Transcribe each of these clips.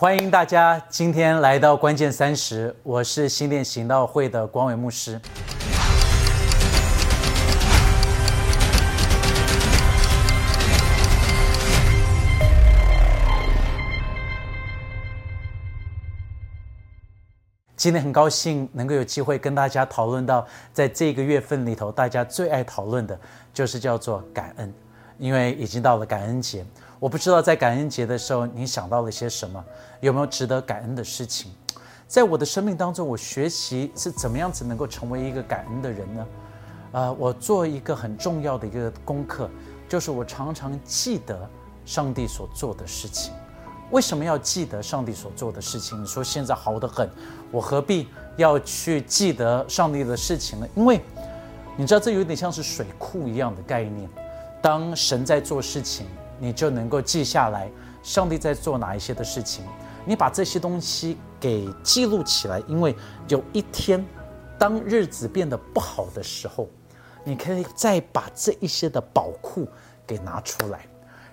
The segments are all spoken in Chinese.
欢迎大家今天来到关键三十，我是新店行道会的光伟牧师。今天很高兴能够有机会跟大家讨论到，在这个月份里头，大家最爱讨论的就是叫做感恩，因为已经到了感恩节。我不知道在感恩节的时候，你想到了些什么？有没有值得感恩的事情？在我的生命当中，我学习是怎么样子能够成为一个感恩的人呢？呃，我做一个很重要的一个功课，就是我常常记得上帝所做的事情。为什么要记得上帝所做的事情？你说现在好得很，我何必要去记得上帝的事情呢？因为你知道，这有点像是水库一样的概念。当神在做事情，你就能够记下来上帝在做哪一些的事情。你把这些东西给记录起来，因为有一天，当日子变得不好的时候，你可以再把这一些的宝库给拿出来。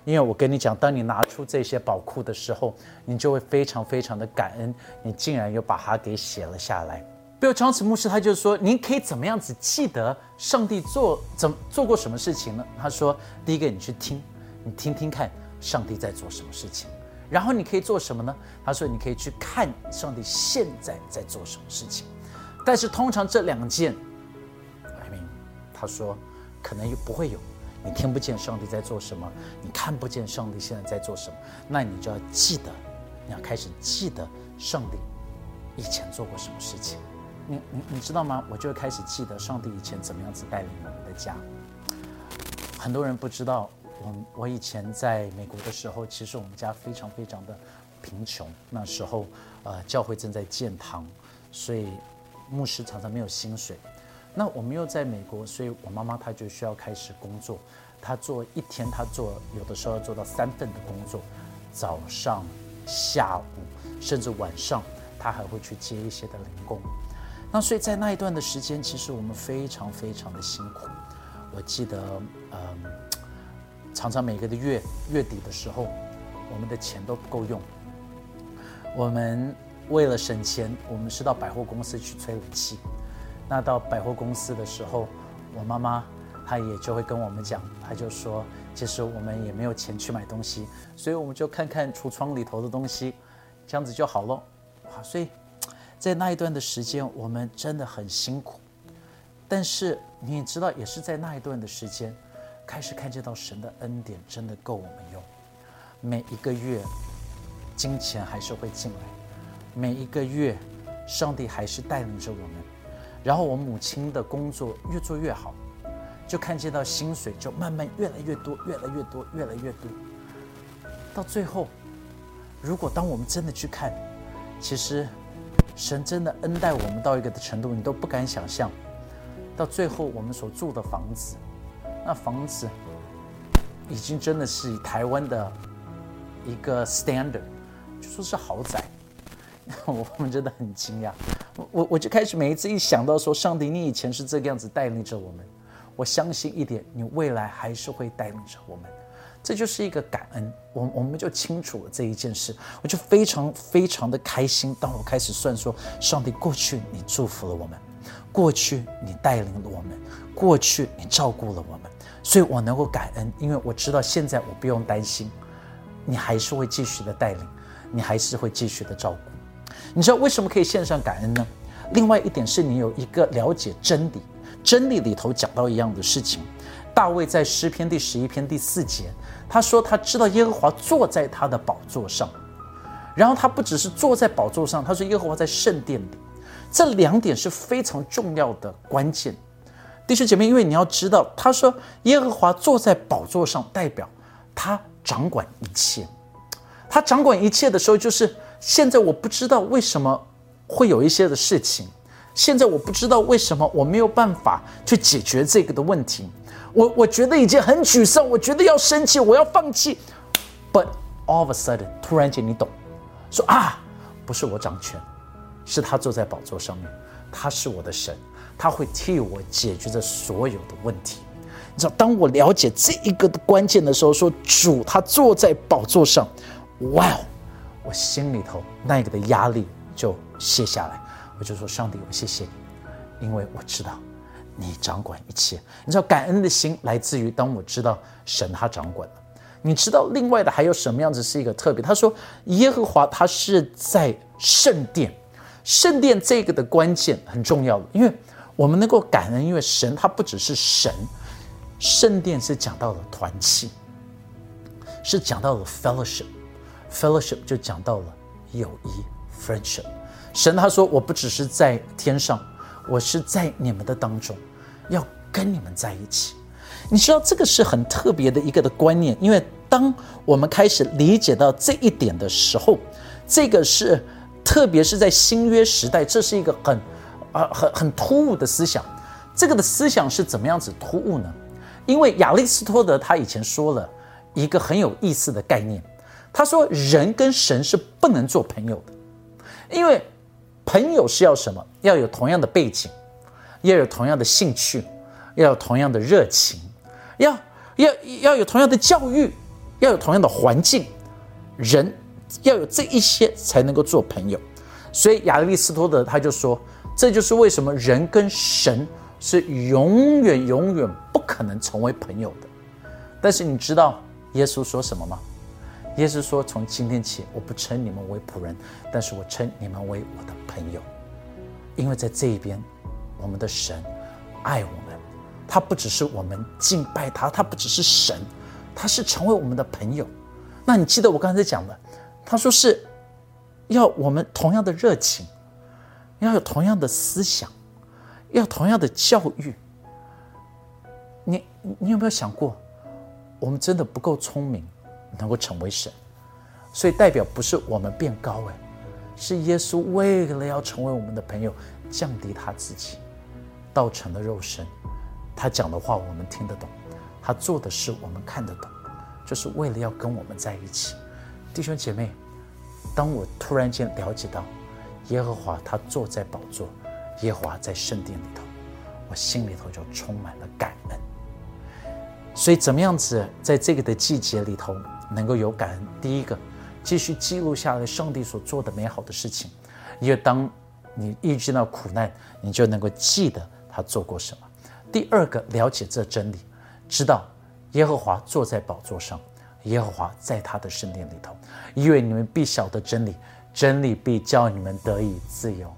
因为我跟你讲，当你拿出这些宝库的时候，你就会非常非常的感恩，你竟然又把它给写了下来。比如长子牧师，他就说，您可以怎么样子记得上帝做怎做过什么事情呢？他说，第一个，你去听，你听听看上帝在做什么事情，然后你可以做什么呢？他说，你可以去看上帝现在在做什么事情。但是通常这两件，I mean，他说可能又不会有。你听不见上帝在做什么，你看不见上帝现在在做什么，那你就要记得，你要开始记得上帝以前做过什么事情。你你你知道吗？我就会开始记得上帝以前怎么样子带领我们的家。很多人不知道，我我以前在美国的时候，其实我们家非常非常的贫穷。那时候，呃，教会正在建堂，所以牧师常常没有薪水。那我们又在美国，所以我妈妈她就需要开始工作。她做一天，她做有的时候要做到三份的工作，早上、下午，甚至晚上，她还会去接一些的零工。那所以在那一段的时间，其实我们非常非常的辛苦。我记得，嗯，常常每个的月月底的时候，我们的钱都不够用。我们为了省钱，我们是到百货公司去吹冷气。那到百货公司的时候，我妈妈她也就会跟我们讲，她就说，其实我们也没有钱去买东西，所以我们就看看橱窗里头的东西，这样子就好了。好，所以在那一段的时间，我们真的很辛苦。但是你也知道，也是在那一段的时间，开始看见到神的恩典真的够我们用。每一个月，金钱还是会进来；每一个月，上帝还是带领着我们。然后我母亲的工作越做越好，就看见到薪水就慢慢越来越多，越来越多，越来越多。到最后，如果当我们真的去看，其实神真的恩待我们到一个的程度，你都不敢想象。到最后，我们所住的房子，那房子已经真的是台湾的一个 standard，就说是豪宅。我们真的很惊讶，我我就开始每一次一想到说，上帝，你以前是这个样子带领着我们，我相信一点，你未来还是会带领着我们，这就是一个感恩，我我们就清楚了这一件事，我就非常非常的开心。当我开始算说，上帝过去你祝福了我们，过去你带领了我们，过去你照顾了我们，所以我能够感恩，因为我知道现在我不用担心，你还是会继续的带领，你还是会继续的照顾。你知道为什么可以献上感恩呢？另外一点是你有一个了解真理，真理里头讲到一样的事情。大卫在诗篇第十一篇第四节，他说他知道耶和华坐在他的宝座上，然后他不只是坐在宝座上，他说耶和华在圣殿里。这两点是非常重要的关键。弟兄姐妹，因为你要知道，他说耶和华坐在宝座上，代表他掌管一切。他掌管一切的时候，就是。现在我不知道为什么会有一些的事情，现在我不知道为什么我没有办法去解决这个的问题，我我觉得已经很沮丧，我觉得要生气，我要放弃，But all of a sudden，突然间你懂，说啊，不是我掌权，是他坐在宝座上面，他是我的神，他会替我解决这所有的问题。你知道，当我了解这一个的关键的时候，说主他坐在宝座上，哇！我心里头那个的压力就卸下来。我就说：“上帝，我谢谢你，因为我知道你掌管一切。你知道感恩的心来自于当我知道神他掌管了。你知道另外的还有什么样子是一个特别？他说耶和华他是在圣殿，圣殿这个的关键很重要的，因为我们能够感恩，因为神他不只是神，圣殿是讲到了团契，是讲到了 fellowship，fellowship 就讲到了友谊 friendship。神他说：“我不只是在天上，我是在你们的当中，要跟你们在一起。你知道这个是很特别的一个的观念，因为当我们开始理解到这一点的时候，这个是特别是在新约时代，这是一个很啊很很突兀的思想。这个的思想是怎么样子突兀呢？因为亚里士多德他以前说了一个很有意思的概念，他说人跟神是不能做朋友的，因为。”朋友是要什么？要有同样的背景，要有同样的兴趣，要有同样的热情，要要要有同样的教育，要有同样的环境，人要有这一些才能够做朋友。所以亚里士多德他就说，这就是为什么人跟神是永远永远不可能成为朋友的。但是你知道耶稣说什么吗？耶稣说：“从今天起，我不称你们为仆人，但是我称你们为我的朋友，因为在这一边，我们的神爱我们，他不只是我们敬拜他，他不只是神，他是成为我们的朋友。那你记得我刚才讲的，他说是要我们同样的热情，要有同样的思想，要同样的教育。你你有没有想过，我们真的不够聪明？”能够成为神，所以代表不是我们变高哎，是耶稣为了要成为我们的朋友，降低他自己，道成了肉身。他讲的话我们听得懂，他做的事我们看得懂，就是为了要跟我们在一起。弟兄姐妹，当我突然间了解到耶和华他坐在宝座，耶和华在圣殿里头，我心里头就充满了感恩。所以怎么样子在这个的季节里头？能够有感恩，第一个，继续记录下来上帝所做的美好的事情，因为当你遇见到苦难，你就能够记得他做过什么。第二个，了解这真理，知道耶和华坐在宝座上，耶和华在他的圣殿里头，因为你们必晓得真理，真理必叫你们得以自由。